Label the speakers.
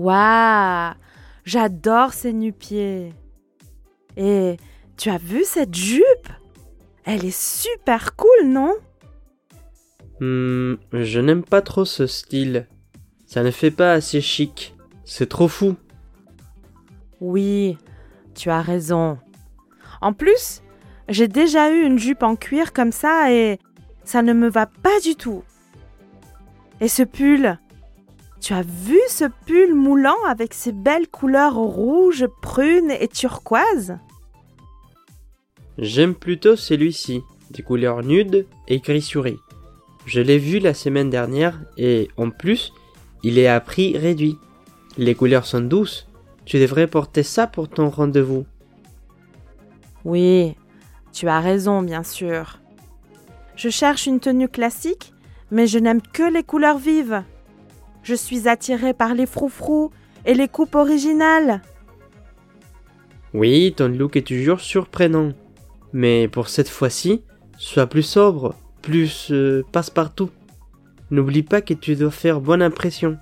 Speaker 1: Waouh J'adore ces nu-pieds. Et tu as vu cette jupe? Elle est super cool, non?
Speaker 2: Hmm, je n'aime pas trop ce style. Ça ne fait pas assez chic. C'est trop fou.
Speaker 1: Oui, tu as raison. En plus, j'ai déjà eu une jupe en cuir comme ça et ça ne me va pas du tout. Et ce pull Tu as vu ce pull moulant avec ses belles couleurs rouges, prunes et turquoises?
Speaker 2: J'aime plutôt celui-ci, des couleurs nudes et gris souris. Je l'ai vu la semaine dernière et en plus, il est à prix réduit. Les couleurs sont douces. Tu devrais porter ça pour ton rendez-vous.
Speaker 1: Oui, tu as raison, bien sûr. Je cherche une tenue classique, mais je n'aime que les couleurs vives. Je suis attirée par les froufrous et les coupes originales.
Speaker 2: Oui, ton look est toujours surprenant. Mais pour cette fois-ci, sois plus sobre, plus euh, passe-partout. N'oublie pas que tu dois faire bonne impression.